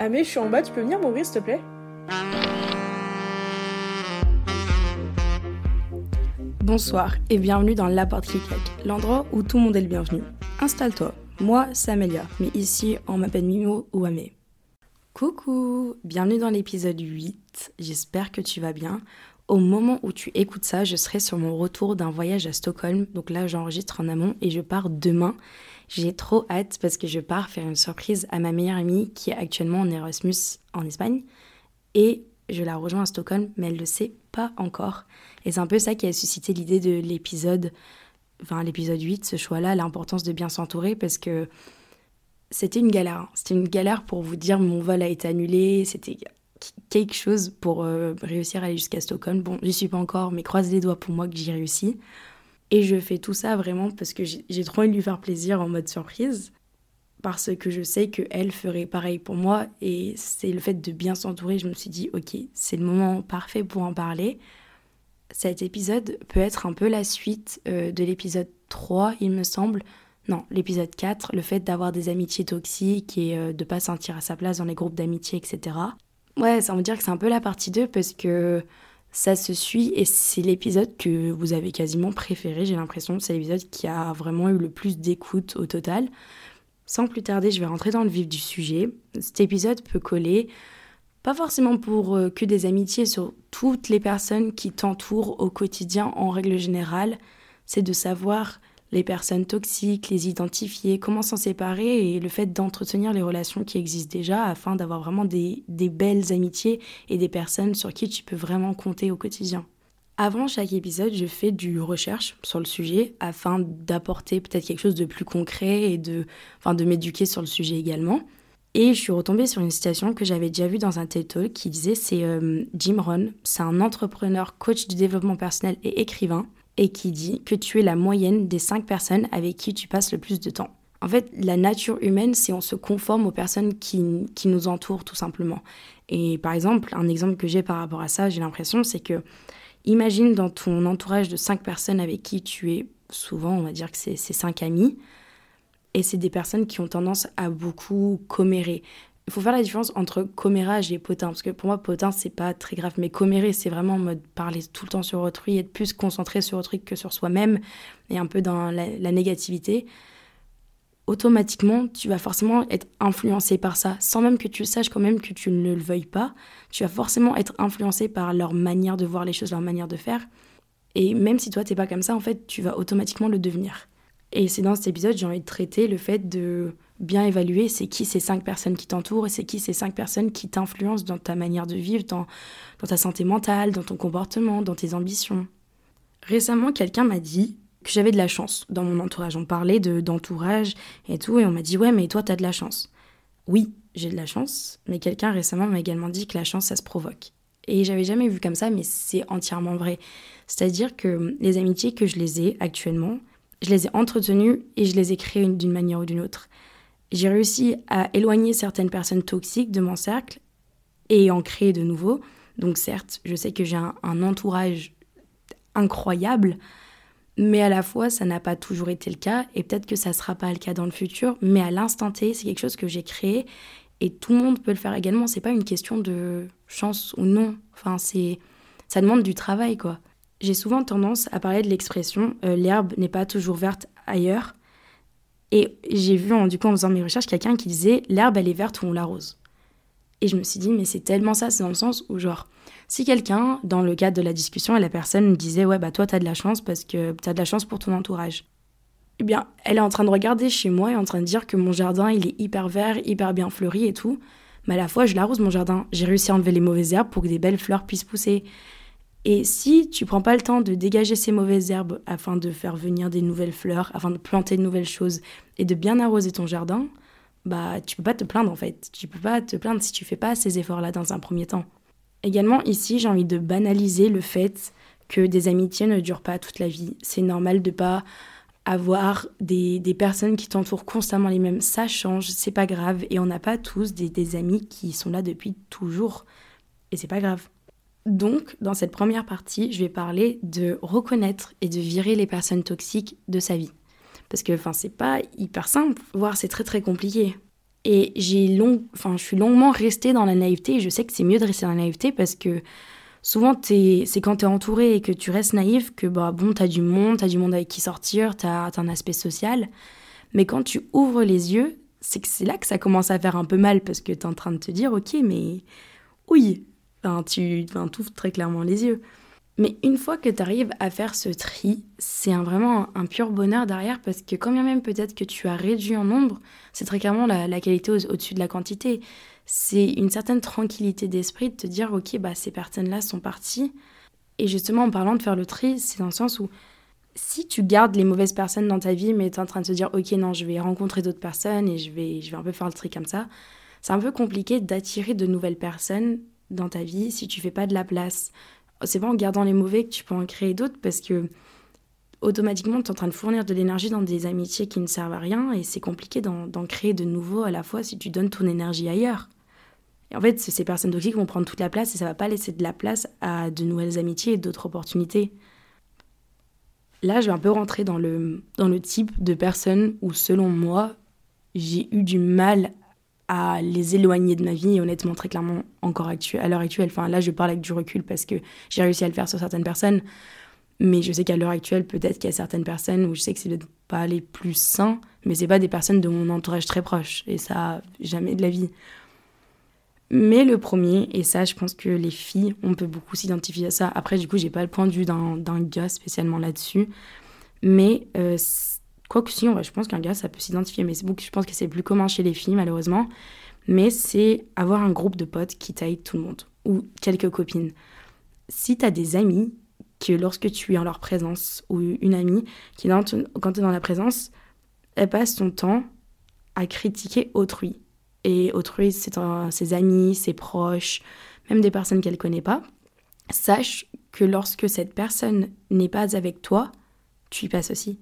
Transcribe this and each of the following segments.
Ah mais je suis en bas, tu peux venir m'ouvrir s'il te plaît? Bonsoir et bienvenue dans La Porte qui claque, l'endroit où tout le monde est le bienvenu. Installe-toi, moi c'est Amélia, mais ici on m'appelle Mimo ou Amé. Coucou, bienvenue dans l'épisode 8, j'espère que tu vas bien. Au moment où tu écoutes ça, je serai sur mon retour d'un voyage à Stockholm, donc là j'enregistre en amont et je pars demain. J'ai trop hâte parce que je pars faire une surprise à ma meilleure amie qui est actuellement en Erasmus en Espagne. Et je la rejoins à Stockholm, mais elle ne le sait pas encore. Et c'est un peu ça qui a suscité l'idée de l'épisode, enfin l'épisode 8, ce choix-là, l'importance de bien s'entourer parce que c'était une galère. Hein. C'était une galère pour vous dire mon vol a été annulé, c'était quelque chose pour euh, réussir à aller jusqu'à Stockholm. Bon, j'y suis pas encore, mais croise les doigts pour moi que j'y réussis. Et je fais tout ça vraiment parce que j'ai trop envie de lui faire plaisir en mode surprise. Parce que je sais qu'elle ferait pareil pour moi. Et c'est le fait de bien s'entourer. Je me suis dit, ok, c'est le moment parfait pour en parler. Cet épisode peut être un peu la suite euh, de l'épisode 3, il me semble. Non, l'épisode 4, le fait d'avoir des amitiés toxiques et euh, de pas sentir à sa place dans les groupes d'amitié, etc. Ouais, ça veut dire que c'est un peu la partie 2 parce que ça se suit et c'est l'épisode que vous avez quasiment préféré, j'ai l'impression. C'est l'épisode qui a vraiment eu le plus d'écoute au total. Sans plus tarder, je vais rentrer dans le vif du sujet. Cet épisode peut coller, pas forcément pour euh, que des amitiés sur toutes les personnes qui t'entourent au quotidien en règle générale. C'est de savoir les personnes toxiques, les identifier, comment s'en séparer et le fait d'entretenir les relations qui existent déjà afin d'avoir vraiment des, belles amitiés et des personnes sur qui tu peux vraiment compter au quotidien. Avant chaque épisode, je fais du recherche sur le sujet afin d'apporter peut-être quelque chose de plus concret et de, enfin, de m'éduquer sur le sujet également. Et je suis retombée sur une citation que j'avais déjà vue dans un TED Talk qui disait c'est euh, Jim Rohn, c'est un entrepreneur, coach du développement personnel et écrivain et qui dit que tu es la moyenne des cinq personnes avec qui tu passes le plus de temps. En fait, la nature humaine, c'est on se conforme aux personnes qui, qui, nous entourent tout simplement. Et par exemple, un exemple que j'ai par rapport à ça, j'ai l'impression, c'est que imagine dans ton entourage de cinq personnes avec qui tu es souvent, on va dire que c'est cinq amis, et c'est des personnes qui ont tendance à beaucoup commérer il faut faire la différence entre commérage et potin. Parce que pour moi, potin, c'est pas très grave. Mais commérer, c'est vraiment en mode parler tout le temps sur autrui, être plus concentré sur autrui que sur soi-même et un peu dans la, négativité. Automatiquement, tu vas forcément être influencé par ça, sans même que tu saches, quand même que tu ne le veuilles pas. Tu vas forcément être influencé par leur manière de voir les choses, leur manière de faire. Et même si toi, t'es pas comme ça, en fait, tu vas automatiquement le devenir. Et c'est dans cet épisode, j'ai envie de traiter le fait de bien évaluer c'est qui ces cinq personnes qui t'entourent et c'est qui ces cinq personnes qui t'influencent dans ta manière de vivre, dans, dans ta santé mentale, dans ton comportement, dans tes ambitions. Récemment, quelqu'un m'a dit que j'avais de la chance dans mon entourage. On parlait de, d'entourage et tout, et on m'a dit Ouais, mais toi, t'as de la chance. Oui, j'ai de la chance, mais quelqu'un récemment m'a également dit que la chance, ça se provoque. Et j'avais jamais vu comme ça, mais c'est entièrement vrai. C'est-à-dire que les amitiés que je les ai actuellement, je les ai entretenues et je les ai créées d'une manière ou d'une autre. J'ai réussi à éloigner certaines personnes toxiques de mon cercle et en créer de nouveaux. Donc certes, je sais que j'ai un, entourage incroyable, mais à la fois, ça n'a pas toujours été le cas, et peut-être que ça ne sera pas le cas dans le futur, mais à l'instant T, c'est quelque chose que j'ai créé, et tout le monde peut le faire également. C'est pas une question de chance ou non. Enfin, c'est ça demande du travail, quoi. J'ai souvent tendance à parler de l'expression euh, l'herbe n'est pas toujours verte ailleurs. Et j'ai vu, en, du coup, en faisant mes recherches, quelqu'un qui disait l'herbe, elle est verte ou on l'arrose. Et je me suis dit, mais c'est tellement ça, c'est dans le sens où, genre, si quelqu'un, dans le cadre de la discussion, et la personne disait, ouais, bah toi, t'as de la chance parce que t'as de la chance pour ton entourage. Eh bien, elle est en train de regarder chez moi et en train de dire que mon jardin, il est hyper vert, hyper bien fleuri et tout. Mais à la fois, je l'arrose mon jardin. J'ai réussi à enlever les mauvaises herbes pour que des belles fleurs puissent pousser. Et si tu prends pas le temps de dégager ces mauvaises herbes afin de faire venir des nouvelles fleurs, afin de planter de nouvelles choses et de bien arroser ton jardin, bah tu peux pas te plaindre en fait. Tu peux pas te plaindre si tu fais pas ces efforts-là dans un premier temps. Également ici, j'ai envie de banaliser le fait que des amitiés ne durent pas toute la vie. C'est normal de pas avoir des, personnes qui t'entourent constamment les mêmes. Ça change, c'est pas grave. Et on n'a pas tous des, des amis qui sont là depuis toujours. Et c'est pas grave. Donc, dans cette première partie, je vais parler de reconnaître et de virer les personnes toxiques de sa vie. Parce que, enfin, c'est pas hyper simple, voire c'est très très compliqué. Et j'ai long, enfin, je suis longuement restée dans la naïveté. Et je sais que c'est mieux de rester dans la naïveté parce que souvent, c'est quand tu es entouré et que tu restes naïf que, bah, bon, tu as du monde, tu as du monde avec qui sortir, tu as, un aspect social. Mais quand tu ouvres les yeux, c'est que c'est là que ça commence à faire un peu mal parce que tu es en train de te dire, ok, mais oui, tu enfin, ouvres très clairement les yeux. Mais une fois que tu arrives à faire ce tri, c'est vraiment un, pur bonheur derrière parce que quand bien même peut-être que tu as réduit en nombre, c'est très clairement la, qualité au-dessus de la quantité. C'est une certaine tranquillité d'esprit de te dire ok bah ces personnes-là sont parties. Et justement en parlant de faire le tri, c'est dans le sens où si tu gardes les mauvaises personnes dans ta vie mais tu es en train de te dire ok non je vais rencontrer d'autres personnes et je vais, je vais un peu faire le tri comme ça, c'est un peu compliqué d'attirer de nouvelles personnes dans ta vie si tu fais pas de la place c'est pas en gardant les mauvais que tu peux en créer d'autres parce que automatiquement tu es en train de fournir de l'énergie dans des amitiés qui ne servent à rien et c'est compliqué d'en créer de nouveaux à la fois si tu donnes ton énergie ailleurs. Et en fait, ces personnes toxiques vont prendre toute la place et ça va pas laisser de la place à de nouvelles amitiés et d'autres opportunités. Là, je vais un peu rentrer dans le, dans le type de personnes où, selon moi, j'ai eu du mal à les éloigner de ma vie et honnêtement très clairement encore à l'heure actuelle. Enfin là je parle avec du recul parce que j'ai réussi à le faire sur certaines personnes mais je sais qu'à l'heure actuelle peut-être qu'il y a certaines personnes où je sais que c'est pas les plus sains mais c'est pas des personnes de mon entourage très proche et ça jamais de la vie. Mais le premier et ça je pense que les filles on peut beaucoup s'identifier à ça. Après du coup j'ai pas le point de vue d'un gars spécialement là-dessus mais euh, Quoique si, je pense qu'un gars, ça peut s'identifier, mais je pense que c'est plus commun chez les filles, malheureusement. Mais c'est avoir un groupe de potes qui taillent tout le monde, ou quelques copines. Si tu as des amis, que lorsque tu es en leur présence, ou une amie, qui, quand tu es dans la présence, elle passe son temps à critiquer autrui. Et autrui, c'est ses amis, ses proches, même des personnes qu'elle connaît pas. Sache que lorsque cette personne n'est pas avec toi, tu y passes aussi.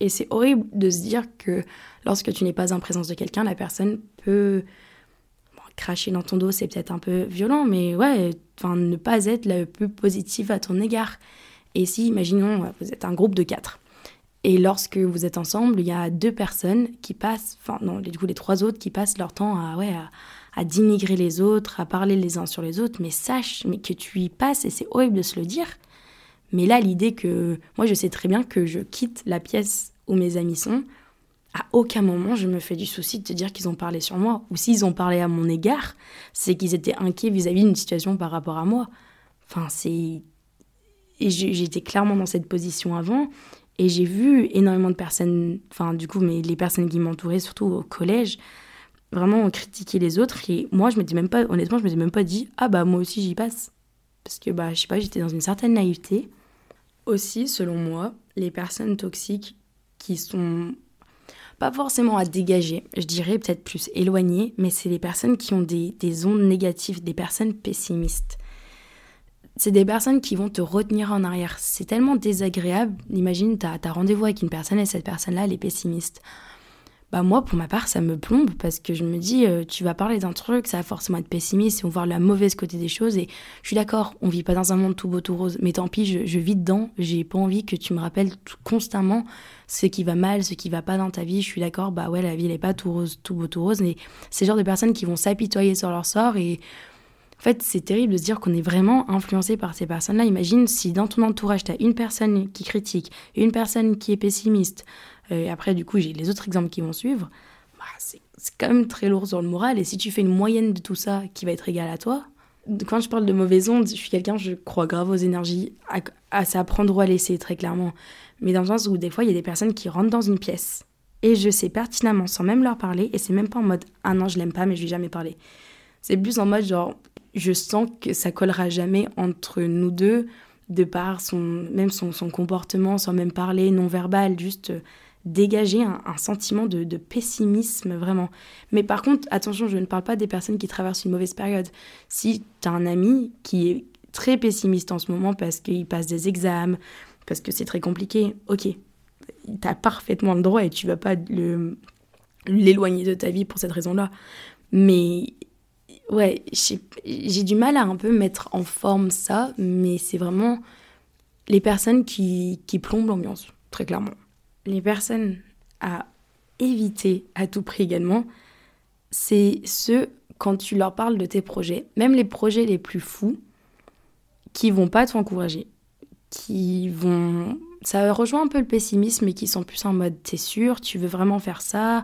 Et c'est horrible de se dire que lorsque tu n'es pas en présence de quelqu'un, la personne peut cracher dans ton dos, c'est peut-être un peu violent, mais ouais, enfin ne pas être la plus positive à ton égard. Et si, imaginons, vous êtes un groupe de quatre, et lorsque vous êtes ensemble, il y a deux personnes qui passent, enfin non, du coup les trois autres qui passent leur temps à, ouais, à, dénigrer les autres, à parler les uns sur les autres, mais sache mais que tu y passes, et c'est horrible de se le dire, mais là, l'idée que moi, je sais très bien que je quitte la pièce où mes amis sont, à aucun moment je me fais du souci de te dire qu'ils ont parlé sur moi. Ou s'ils ont parlé à mon égard, c'est qu'ils étaient inquiets vis-à-vis d'une situation par rapport à moi. Enfin, c'est. J'étais clairement dans cette position avant. Et j'ai vu énormément de personnes, enfin, du coup, mais les personnes qui m'entouraient, surtout au collège, vraiment critiquer les autres. Et moi, je me dis même pas, honnêtement, je me dis même pas dit, ah bah, moi aussi j'y passe. Parce que, bah, je sais pas, j'étais dans une certaine naïveté. Aussi, selon moi, les personnes toxiques qui sont pas forcément à dégager, je dirais peut-être plus éloignées, mais c'est des personnes qui ont des, des ondes négatives, des personnes pessimistes. C'est des personnes qui vont te retenir en arrière. C'est tellement désagréable. Imagine, tu as, as rendez-vous avec une personne et cette personne-là, elle est pessimiste bah moi pour ma part ça me plombe parce que je me dis euh, tu vas parler d'un truc ça va forcément être pessimiste et on voir la mauvaise côté des choses et je suis d'accord on vit pas dans un monde tout beau tout rose mais tant pis je, je vis dedans j'ai pas envie que tu me rappelles constamment ce qui va mal ce qui va pas dans ta vie je suis d'accord bah ouais la vie elle est pas tout rose tout beau tout rose mais c'est le genre de personnes qui vont s'apitoyer sur leur sort et en fait, c'est terrible de se dire qu'on est vraiment influencé par ces personnes-là. Imagine si dans ton entourage, tu as une personne qui critique, une personne qui est pessimiste, et après, du coup, j'ai les autres exemples qui vont suivre. Bah, c'est quand même très lourd sur le moral. Et si tu fais une moyenne de tout ça qui va être égale à toi, quand je parle de mauvaises ondes, je suis quelqu'un, je crois grave aux énergies, à, à ça prendre ou à laisser, très clairement. Mais dans le sens où des fois, il y a des personnes qui rentrent dans une pièce. Et je sais pertinemment, sans même leur parler, et c'est même pas en mode Ah non, je l'aime pas, mais je lui ai jamais parlé. C'est plus en mode genre, je sens que ça collera jamais entre nous deux, de par son, même son, son comportement, sans même parler, non verbal, juste dégager un, sentiment de, pessimisme vraiment. Mais par contre, attention, je ne parle pas des personnes qui traversent une mauvaise période. Si tu as un ami qui est très pessimiste en ce moment parce qu'il passe des examens, parce que c'est très compliqué, ok, tu as parfaitement le droit et tu vas pas l'éloigner de ta vie pour cette raison-là. Mais ouais, j'ai du mal à un peu mettre en forme ça, mais c'est vraiment les personnes qui, qui plombent l'ambiance, très clairement les personnes à éviter à tout prix également, c'est ceux, quand tu leur parles de tes projets, même les projets les plus fous, qui vont pas t'encourager, qui vont... Ça rejoint un peu le pessimisme, mais qui sont plus en mode, t'es sûr, tu veux vraiment faire ça?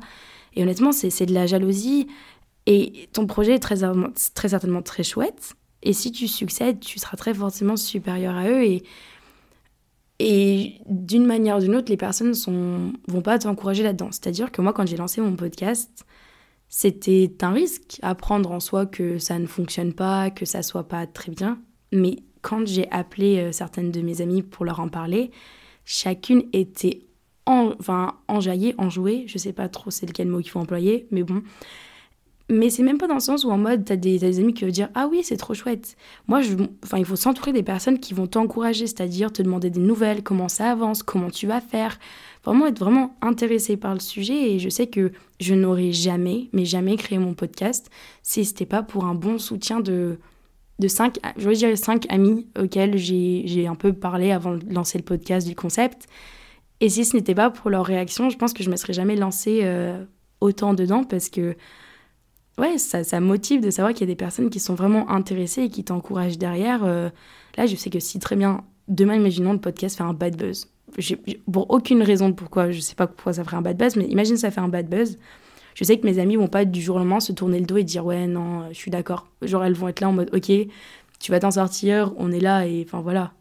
Et honnêtement, c'est de la jalousie. Et ton projet est très, très certainement très chouette. Et si tu succèdes, tu seras très forcément supérieur à eux. Et, et d'une manière ou d'une autre, les personnes ne vont pas t'encourager là-dedans. C'est-à-dire que moi, quand j'ai lancé mon podcast, c'était un risque à prendre en soi que ça ne fonctionne pas, que ça soit pas très bien. Mais quand j'ai appelé euh, certaines de mes amies pour leur en parler, chacune était en, enfin, enjaillée, enjouée. Je sais pas trop c'est lequel mot qu'il faut employer, mais bon. Mais c'est même pas dans le sens où en mode, t'as des, des amis qui veulent dire Ah oui, c'est trop chouette. Moi, enfin, il faut s'entourer des personnes qui vont t'encourager, c'est-à-dire te demander des nouvelles, comment ça avance, comment tu vas faire. Vraiment être vraiment intéressé par le sujet. Et je sais que je n'aurais jamais, mais jamais créé mon podcast si c'était pas pour un bon soutien de, de cinq, je dire cinq amis auxquels j'ai un peu parlé avant de lancer le podcast du concept. Et si ce n'était pas pour leur réaction, je pense que je ne me serais jamais lancée euh, autant dedans parce que ouais, ça, ça motive de savoir qu'il y a des personnes qui sont vraiment intéressées et qui t'encouragent derrière. Euh, là, je sais que si très bien, demain, imaginons le podcast fait un bad buzz. Pour aucune raison pourquoi, je sais pas pourquoi ça ferait un bad buzz, mais imagine ça fait un bad buzz. Je sais que mes amis vont pas du jour au lendemain se tourner le dos et dire ouais, non, je suis d'accord. Genre, elles vont être là en mode ok, tu vas t'en sortir, on est là et enfin voilà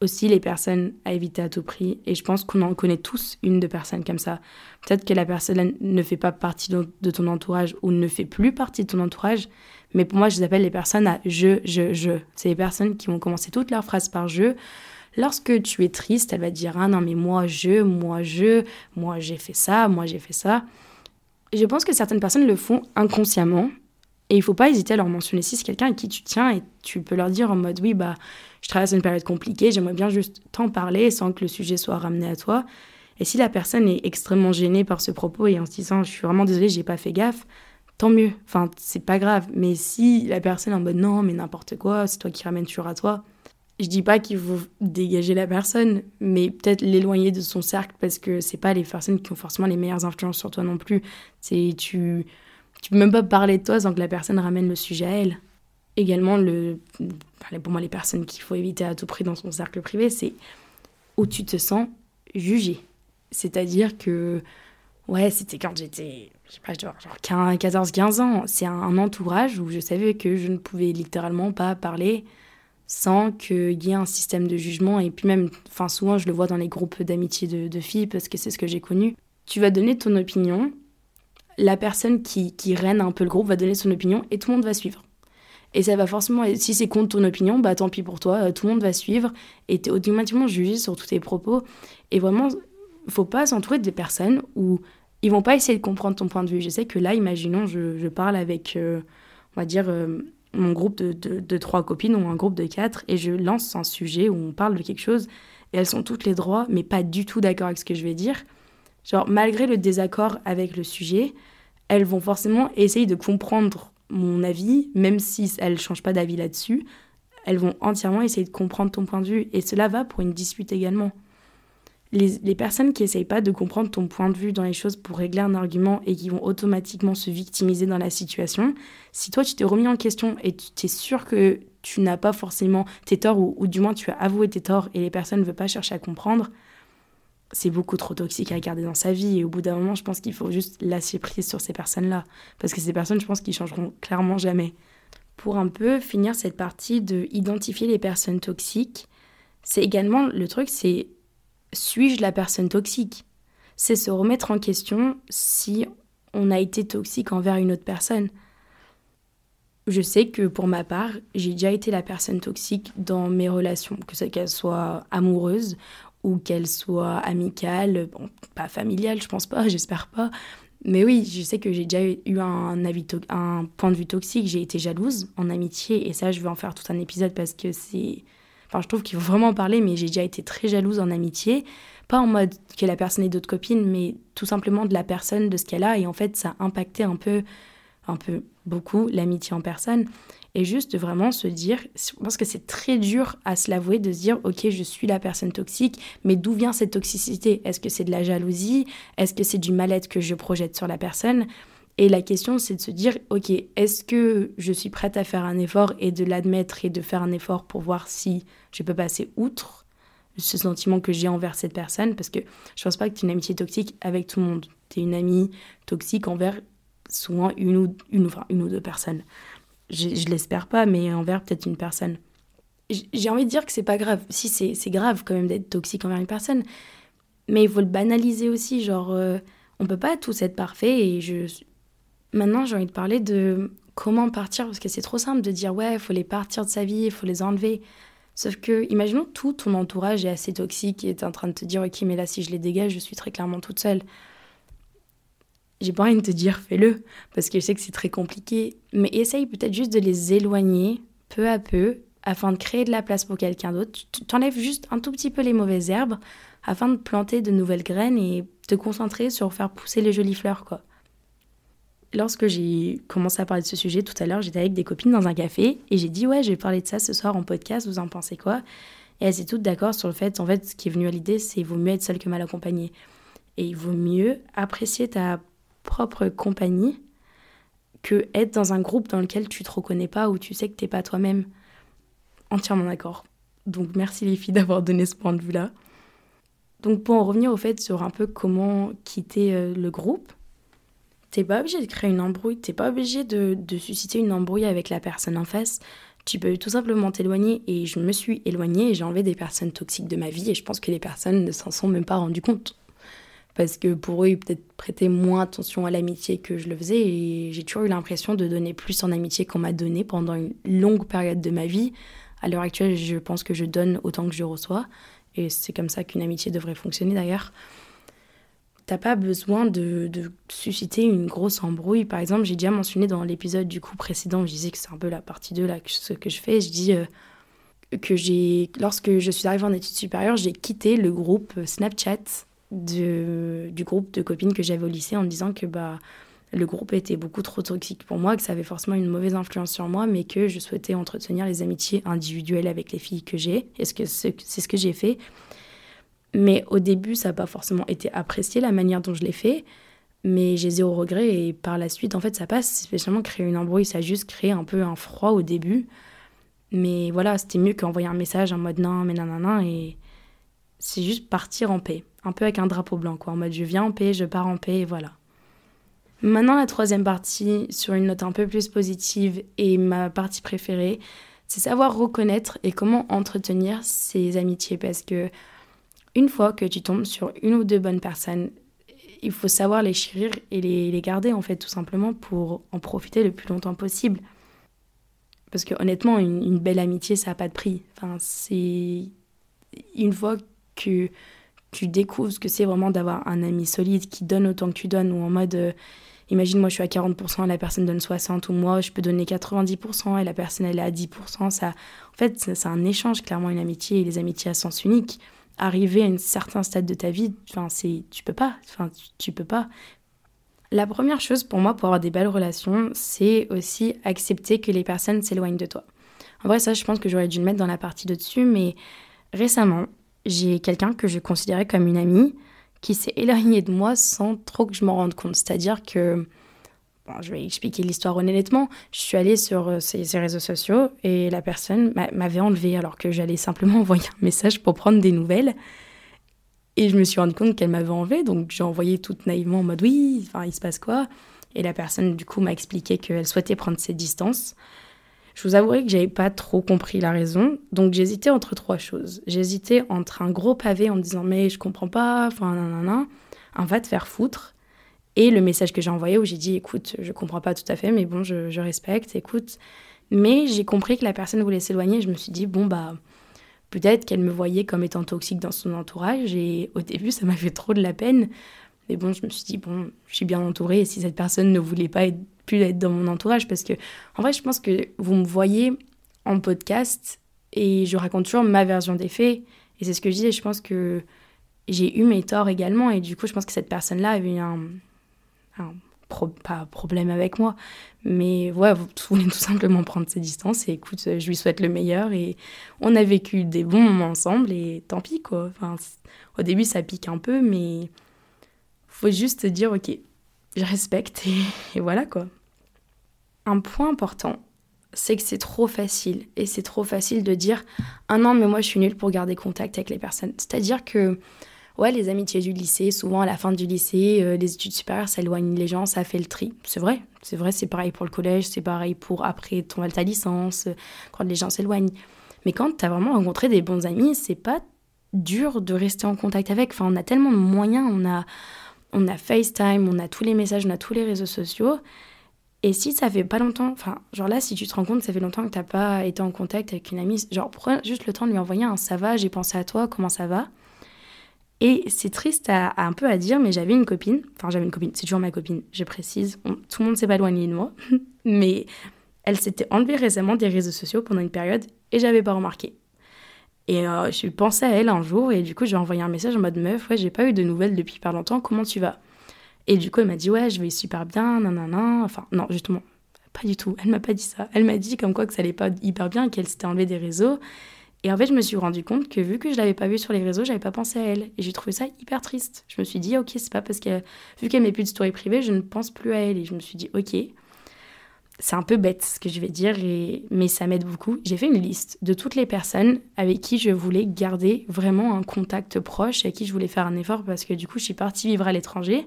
aussi les personnes à éviter à tout prix. Et je pense qu'on en connaît tous une de personnes comme ça. Peut-être que la personne ne fait pas partie de ton entourage ou ne fait plus partie de ton entourage. Mais pour moi, je les appelle les personnes à je, je, je. C'est les personnes qui vont commencer toutes leurs phrases par je. Lorsque tu es triste, elle va dire Ah non, mais moi je, moi je, moi j'ai fait ça, moi j'ai fait ça. je pense que certaines personnes le font inconsciemment. Et il faut pas hésiter à leur mentionner si c'est quelqu'un à qui tu tiens et tu peux leur dire en mode Oui, bah je traverse une période compliquée, j'aimerais bien juste t'en parler sans que le sujet soit ramené à toi. Et si la personne est extrêmement gênée par ce propos et en se disant je suis vraiment désolée, j'ai pas fait gaffe, tant mieux. Enfin, c'est pas grave. Mais si la personne est en mode non, mais n'importe quoi, c'est toi qui ramènes toujours à toi, je dis pas qu'il faut dégager la personne, mais peut-être l'éloigner de son cercle parce que c'est pas les personnes qui ont forcément les meilleures influences sur toi non plus. C'est tu tu peux même pas parler de toi sans que la personne ramène le sujet à elle également, le, pour moi, les personnes qu'il faut éviter à tout prix dans son cercle privé, c'est où tu te sens jugé. C'est-à-dire que, ouais, c'était quand j'étais, je sais pas, genre 14-15 ans. C'est un, entourage où je savais que je ne pouvais littéralement pas parler sans qu'il y ait un système de jugement. Et puis même, enfin, souvent, je le vois dans les groupes d'amitié de, de filles parce que c'est ce que j'ai connu. Tu vas donner ton opinion, la personne qui, règne un peu le groupe va donner son opinion et tout le monde va suivre. Et ça va forcément, si c'est contre ton opinion, bah tant pis pour toi, euh, tout le monde va suivre et t'es automatiquement jugé sur tous tes propos. Et vraiment, faut pas s'entourer des personnes où ils vont pas essayer de comprendre ton point de vue. Je sais que là, imaginons, je, parle avec, euh, on va dire, euh, mon groupe de, de, de, trois copines ou un groupe de quatre et je lance un sujet où on parle de quelque chose et elles sont toutes les droits, mais pas du tout d'accord avec ce que je vais dire. Genre, malgré le désaccord avec le sujet, elles vont forcément essayer de comprendre mon avis, même si elles ne changent pas d'avis là-dessus, elles vont entièrement essayer de comprendre ton point de vue. Et cela va pour une dispute également. Les, personnes qui n'essayent pas de comprendre ton point de vue dans les choses pour régler un argument et qui vont automatiquement se victimiser dans la situation, si toi tu t'es remis en question et tu es sûr que tu n'as pas forcément tes torts ou, ou, du moins tu as avoué tes torts et les personnes ne veulent pas chercher à comprendre, c'est beaucoup trop toxique à garder dans sa vie. Et au bout d'un moment, je pense qu'il faut juste lâcher prise sur ces personnes-là. Parce que ces personnes, je pense qu'ils changeront clairement jamais. Pour un peu finir cette partie de identifier les personnes toxiques, c'est également le truc, c'est suis-je la personne toxique? C'est se remettre en question si on a été toxique envers une autre personne. Je sais que pour ma part, j'ai déjà été la personne toxique dans mes relations, que ce qu'elle soit amoureuse ou qu'elle soit amicale, bon, pas familiale, je pense pas, j'espère pas. Mais oui, je sais que j'ai déjà eu un, avis un point de vue toxique, j'ai été jalouse en amitié, et ça, je vais en faire tout un épisode parce que c'est. Enfin, je trouve qu'il faut vraiment en parler, mais j'ai déjà été très jalouse en amitié. Pas en mode que la personne ait d'autres copines, mais tout simplement de la personne, de ce qu'elle a, et en fait, ça a impacté un peu, un peu beaucoup l'amitié en personne et juste vraiment se dire, parce que c'est très dur à se l'avouer, de se dire, ok, je suis la personne toxique, mais d'où vient cette toxicité? Est-ce que c'est de la jalousie? Est-ce que c'est du mal-être que je projette sur la personne? Et la question, c'est de se dire, ok, est-ce que je suis prête à faire un effort et de l'admettre et de faire un effort pour voir si je peux passer outre ce sentiment que j'ai envers cette personne? Parce que je pense pas que tu une amitié toxique avec tout le monde. Tu es une amie toxique envers souvent une ou, une, enfin, une ou deux personnes. Je, je l'espère pas, mais envers peut-être une personne. J'ai envie de dire que c'est pas grave. Si, c'est grave quand même d'être toxique envers une personne. Mais il faut le banaliser aussi. Genre, euh, on peut pas tous être parfait et je, Maintenant, j'ai envie de parler de comment partir, parce que c'est trop simple de dire ouais, il faut les partir de sa vie, il faut les enlever. Sauf que, imaginons tout ton entourage est assez toxique et est en train de te dire ok, mais là, si je les dégage, je suis très clairement toute seule. J'ai pas envie de te dire fais-le, parce que je sais que c'est très compliqué, mais essaye peut-être juste de les éloigner peu à peu afin de créer de la place pour quelqu'un d'autre. Tu t'enlèves juste un tout petit peu les mauvaises herbes afin de planter de nouvelles graines et te concentrer sur faire pousser les jolies fleurs, quoi lorsque j'ai commencé à parler de ce sujet tout à l'heure, j'étais avec des copines dans un café et j'ai dit ouais, je vais parler de ça ce soir en podcast, vous en pensez quoi? Et elles étaient toutes d'accord sur le fait, en fait, ce qui est venu à l'idée, c'est vaut mieux être seul que mal accompagné. Et il vaut mieux apprécier ta propre compagnie que être dans un groupe dans lequel tu te reconnais pas ou tu sais que t'es pas toi-même. Entièrement d'accord. Donc merci les filles d'avoir donné ce point de vue-là. Donc pour en revenir au fait sur un peu comment quitter euh, le groupe, T'es pas obligé de créer une embrouille, t'es pas obligé de, susciter une embrouille avec la personne en face. Tu peux tout simplement t'éloigner et je me suis éloignée et j'ai enlevé des personnes toxiques de ma vie et je pense que les personnes ne s'en sont même pas rendues compte. Parce que pour eux, ils peut-être prêtaient moins attention à l'amitié que je le faisais et j'ai toujours eu l'impression de donner plus en amitié qu'on m'a donné pendant une longue période de ma vie. À l'heure actuelle, je pense que je donne autant que je reçois et c'est comme ça qu'une amitié devrait fonctionner d'ailleurs t'as pas besoin de, susciter une grosse embrouille. Par exemple, j'ai déjà mentionné dans l'épisode du coup précédent, je disais que c'est un peu la partie 2 là, ce que je fais. Je dis euh, que j'ai, lorsque je suis arrivée en études supérieures, j'ai quitté le groupe Snapchat du groupe de copines que j'avais au lycée en disant que bah, le groupe était beaucoup trop toxique pour moi, que ça avait forcément une mauvaise influence sur moi, mais que je souhaitais entretenir les amitiés individuelles avec les filles que j'ai. Et c'est ce que j'ai fait. Mais au début, ça n'a pas forcément été apprécié la manière dont je l'ai fait. Mais j'ai zéro regret et par la suite, en fait, ça passe. Spécialement créer une embrouille, ça a juste créé un peu un froid au début. Mais voilà, c'était mieux qu'envoyer un message en mode non, mais nanana. Et c'est juste partir en paix. Un peu avec un drapeau blanc, quoi. En mode je viens en paix, je pars en paix, et voilà. Maintenant, la troisième partie, sur une note un peu plus positive et ma partie préférée, c'est savoir reconnaître et comment entretenir ses amitiés. Parce que une fois que tu tombes sur une ou deux bonnes personnes, il faut savoir les chérir et les, garder, en fait, tout simplement pour en profiter le plus longtemps possible. Parce que honnêtement, une, belle amitié, ça n'a pas de prix. Enfin, c'est une fois que tu découvres ce que c'est vraiment d'avoir un ami solide qui donne autant que tu donnes, ou en mode, euh, imagine moi je suis à 40%, la personne donne 60%, ou moi je peux donner 90% et la personne elle est à 10%. Ça, en fait, c'est un échange, clairement, une amitié, et les amitiés à sens unique arriver à un certain stade de ta vie, enfin, c'est, tu peux pas. Enfin, tu, peux pas. La première chose pour moi pour avoir des belles relations, c'est aussi accepter que les personnes s'éloignent de toi. En vrai, ça, je pense que j'aurais dû le mettre dans la partie de dessus, mais récemment, j'ai quelqu'un que je considérais comme une amie qui s'est éloignée de moi sans trop que je m'en rende compte. C'est-à-dire que je vais expliquer l'histoire honnêtement. Je suis allée sur euh, ces, réseaux sociaux et la personne m'avait enlevé alors que j'allais simplement envoyer un message pour prendre des nouvelles. Et je me suis rendu compte qu'elle m'avait enlevé, donc j'ai envoyé toute naïvement en mode oui, enfin il se passe quoi? Et la personne du coup m'a expliqué qu'elle souhaitait prendre ses distances. Je vous avouerai que j'avais pas trop compris la raison, donc j'hésitais entre trois choses. J'hésitais entre un gros pavé en me disant mais je comprends pas, enfin nanana, un va te faire foutre, et le message que j'ai envoyé où j'ai dit écoute, je comprends pas tout à fait, mais bon, je, respecte, écoute. Mais j'ai compris que la personne voulait s'éloigner. Je me suis dit bon, bah, peut-être qu'elle me voyait comme étant toxique dans son entourage. Et au début, ça m'a fait trop de la peine. Mais bon, je me suis dit bon, je suis bien entourée. Et si cette personne ne voulait pas être, plus être dans mon entourage, parce que en vrai, je pense que vous me voyez en podcast et je raconte toujours ma version des faits. Et c'est ce que je disais. Je pense que j'ai eu mes torts également. Et du coup, je pense que cette personne-là avait un pas problème avec moi, mais ouais, vous voulez tout simplement prendre ses distances et écoute, je lui souhaite le meilleur et on a vécu des bons moments ensemble et tant pis quoi. Enfin, au début ça pique un peu, mais faut juste dire ok, je respecte et, voilà quoi. Un point important, c'est que c'est trop facile. Et c'est trop facile de dire Ah non, mais moi je suis nulle pour garder contact avec les personnes. C'est-à-dire que, ouais, les amitiés du lycée, souvent à la fin du lycée, euh, les études supérieures, ça éloigne les gens, ça fait le tri. C'est vrai, c'est vrai, c'est pareil pour le collège, c'est pareil pour après ton ta licence, euh, quand les gens s'éloignent. Mais quand tu as vraiment rencontré des bons amis, c'est pas dur de rester en contact avec. Enfin, on a tellement de moyens, on a, on a FaceTime, on a tous les messages, on a tous les réseaux sociaux. Et si ça fait pas longtemps, enfin, genre là, si tu te rends compte, ça fait longtemps que t'as pas été en contact avec une amie, genre, prends juste le temps de lui envoyer un ça va, j'ai pensé à toi, comment ça va. Et c'est triste à, un peu à dire, mais j'avais une copine, enfin, j'avais une copine, c'est toujours ma copine, je précise, tout le monde s'est pas éloigné de moi, mais elle s'était enlevée récemment des réseaux sociaux pendant une période et j'avais pas remarqué. Et euh, je pensais à elle un jour et du coup, j'ai envoyé un message en mode meuf, ouais, j'ai pas eu de nouvelles depuis pas longtemps, comment tu vas? Et du coup, elle m'a dit, ouais, je vais super bien, nanana. Enfin, non, justement, pas du tout. Elle m'a pas dit ça. Elle m'a dit comme quoi que ça allait pas hyper bien, qu'elle s'était enlevée des réseaux. Et en fait, je me suis rendu compte que vu que je l'avais pas vue sur les réseaux, j'avais pas pensé à elle. Et j'ai trouvé ça hyper triste. Je me suis dit, ok, c'est pas parce que, vu qu'elle met plus de story privée, je ne pense plus à elle. Et je me suis dit, ok, c'est un peu bête ce que je vais dire, mais ça m'aide beaucoup. J'ai fait une liste de toutes les personnes avec qui je voulais garder vraiment un contact proche, avec qui je voulais faire un effort parce que du coup, je suis partie vivre à l'étranger.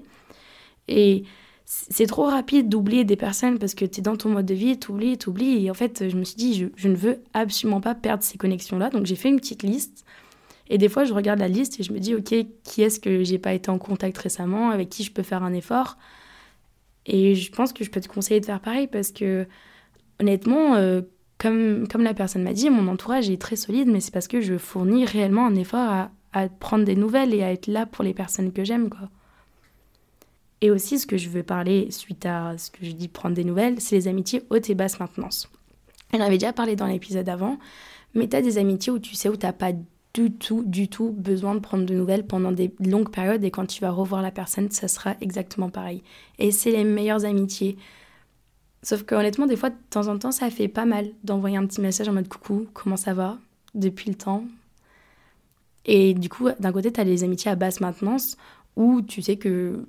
Et c'est trop rapide d'oublier des personnes parce que tu es dans ton mode de vie, tu oublies, tu oublies. Et en fait, je me suis dit, je, ne veux absolument pas perdre ces connexions-là. Donc j'ai fait une petite liste. Et des fois, je regarde la liste et je me dis, ok, qui est-ce que j'ai pas été en contact récemment, avec qui je peux faire un effort? Et je pense que je peux te conseiller de faire pareil parce que, honnêtement, euh, comme, comme la personne m'a dit, mon entourage est très solide, mais c'est parce que je fournis réellement un effort à, prendre des nouvelles et à être là pour les personnes que j'aime, quoi. Et aussi, ce que je veux parler suite à ce que je dis prendre des nouvelles, c'est les amitiés haute et basse maintenance. J'en avais déjà parlé dans l'épisode avant, mais tu as des amitiés où tu sais où tu pas du tout, du tout besoin de prendre de nouvelles pendant des longues périodes et quand tu vas revoir la personne, ça sera exactement pareil. Et c'est les meilleures amitiés. Sauf que honnêtement, des fois, de temps en temps, ça fait pas mal d'envoyer un petit message en mode coucou, comment ça va depuis le temps? Et du coup, d'un côté, tu as les amitiés à basse maintenance où tu sais que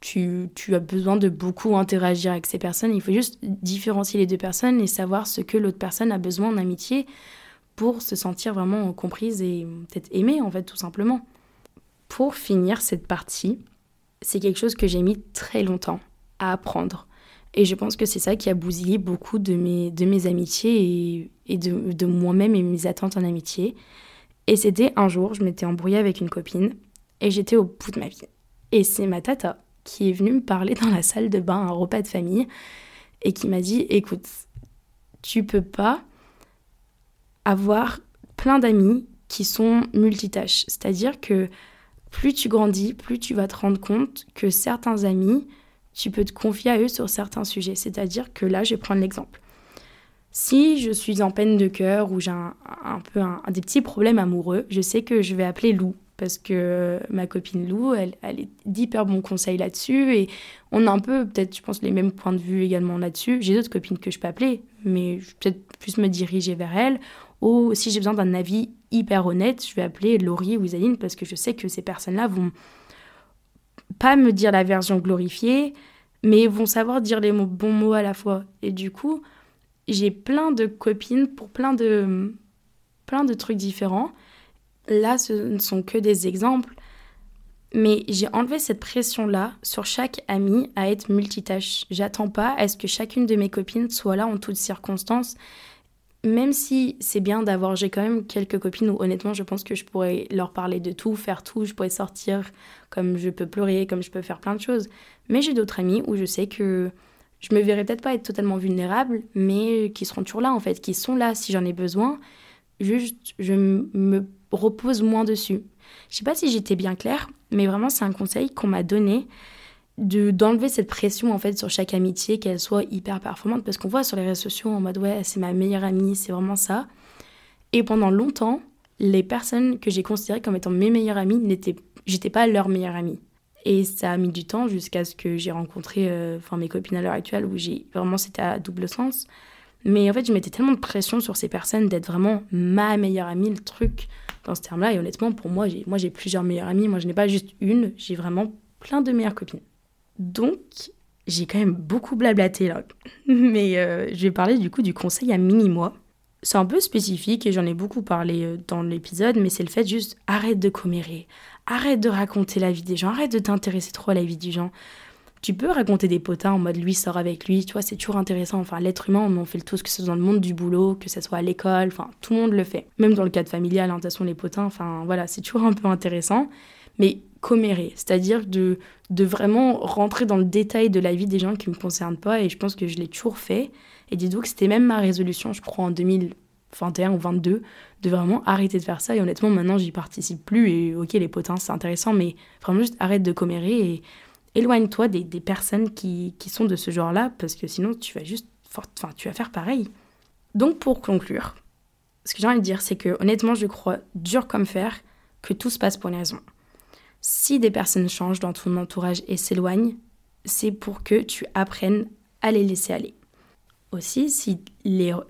tu, tu, as besoin de beaucoup interagir avec ces personnes. Il faut juste différencier les deux personnes et savoir ce que l'autre personne a besoin en amitié pour se sentir vraiment comprise et peut-être aimée en fait tout simplement. Pour finir cette partie, c'est quelque chose que j'ai mis très longtemps à apprendre. Et je pense que c'est ça qui a bousillé beaucoup de mes, de mes amitiés et, de, de moi-même et mes attentes en amitié. Et c'était un jour, je m'étais embrouillée avec une copine et j'étais au bout de ma vie. Et c'est ma tata qui est venue me parler dans la salle de bain, un repas de famille, et qui m'a dit écoute, tu peux pas avoir plein d'amis qui sont multitâches. C'est-à-dire que plus tu grandis, plus tu vas te rendre compte que certains amis, tu peux te confier à eux sur certains sujets. C'est-à-dire que là, je vais prendre l'exemple. Si je suis en peine de cœur ou j'ai un, peu des petits problèmes amoureux, je sais que je vais appeler Lou parce que ma copine Lou, elle, elle est d'hyper bons conseils là-dessus et on a un peu, peut-être, je pense, les mêmes points de vue également là-dessus. J'ai d'autres copines que je peux appeler, mais je peut-être plus me diriger vers elles. Ou si j'ai besoin d'un avis hyper honnête, je vais appeler Laurie ou Zaline parce que je sais que ces personnes-là vont pas me dire la version glorifiée, mais vont savoir dire les bons mots à la fois. Et du coup, j'ai plein de copines pour plein de, plein de trucs différents. Là, ce ne sont que des exemples. Mais j'ai enlevé cette pression-là sur chaque ami à être multitâche. J'attends pas à ce que chacune de mes copines soit là en toutes circonstances même si c'est bien d'avoir, j'ai quand même quelques copines où honnêtement je pense que je pourrais leur parler de tout, faire tout, je pourrais sortir comme je peux pleurer, comme je peux faire plein de choses. Mais j'ai d'autres amis où je sais que je me verrai peut-être pas être totalement vulnérable, mais qui seront toujours là en fait, qui sont là si j'en ai besoin. Juste, je me repose moins dessus. Je sais pas si j'étais bien claire, mais vraiment c'est un conseil qu'on m'a donné de d'enlever cette pression en fait sur chaque amitié qu'elle soit hyper performante parce qu'on voit sur les réseaux sociaux en mode ouais c'est ma meilleure amie c'est vraiment ça. Et pendant longtemps les personnes que j'ai considérées comme étant mes meilleures amies n'étaient j'étais pas leur meilleure amie. Et ça a mis du temps jusqu'à ce que j'ai rencontré euh, mes copines à l'heure actuelle où j'ai vraiment c'était à double sens. Mais en fait je mettais tellement de pression sur ces personnes d'être vraiment ma meilleure amie le truc dans ce terme là et honnêtement pour moi j'ai moi j'ai plusieurs meilleures amies. Moi je n'ai pas juste une j'ai vraiment plein de meilleures copines donc, j'ai quand même beaucoup blablaté là. Mais euh, je vais parler du coup du conseil à mini-moi. C'est un peu spécifique et j'en ai beaucoup parlé euh, dans l'épisode, mais c'est le fait juste arrête de commérer, arrête de raconter la vie des gens, arrête de t'intéresser trop à la vie des gens. Tu peux raconter des potins en mode lui sort avec lui, tu vois, c'est toujours intéressant. Enfin, l'être humain, on en fait le tous, que ce soit dans le monde du boulot, que ce soit à l'école, enfin, tout le monde le fait. Même dans le cadre familial, hein, de toute façon, les potins, enfin, voilà, c'est toujours un peu intéressant. Mais commérer, c'est-à-dire de, de vraiment rentrer dans le détail de la vie des gens qui ne me concernent pas, et je pense que je l'ai toujours fait. Et dis-donc que c'était même ma résolution, je crois, en 2021 ou 2022, de vraiment arrêter de faire ça. Et honnêtement, maintenant, j'y participe plus. Et ok, les potins, c'est intéressant, mais vraiment juste arrête de commérer et éloigne-toi des, des, personnes qui, qui sont de ce genre-là, parce que sinon, tu vas juste, enfin, tu vas faire pareil. Donc, pour conclure, ce que j'ai envie de dire, c'est que honnêtement, je crois dur comme fer que tout se passe pour une raison. Si des personnes changent dans ton entourage et s'éloignent, c'est pour que tu apprennes à les laisser aller. Aussi, si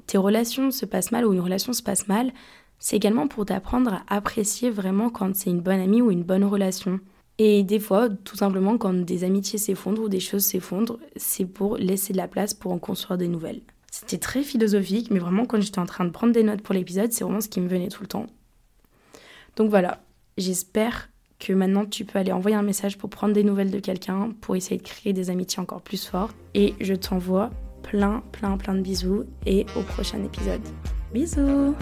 tes relations se passent mal ou une relation se passe mal, c'est également pour t'apprendre à apprécier vraiment quand c'est une bonne amie ou une bonne relation. Et des fois, tout simplement, quand des amitiés s'effondrent ou des choses s'effondrent, c'est pour laisser de la place pour en construire des nouvelles. C'était très philosophique, mais vraiment, quand j'étais en train de prendre des notes pour l'épisode, c'est vraiment ce qui me venait tout le temps. Donc voilà, j'espère que maintenant tu peux aller envoyer un message pour prendre des nouvelles de quelqu'un, pour essayer de créer des amitiés encore plus fortes. Et je t'envoie plein, plein, plein de bisous et au prochain épisode. Bisous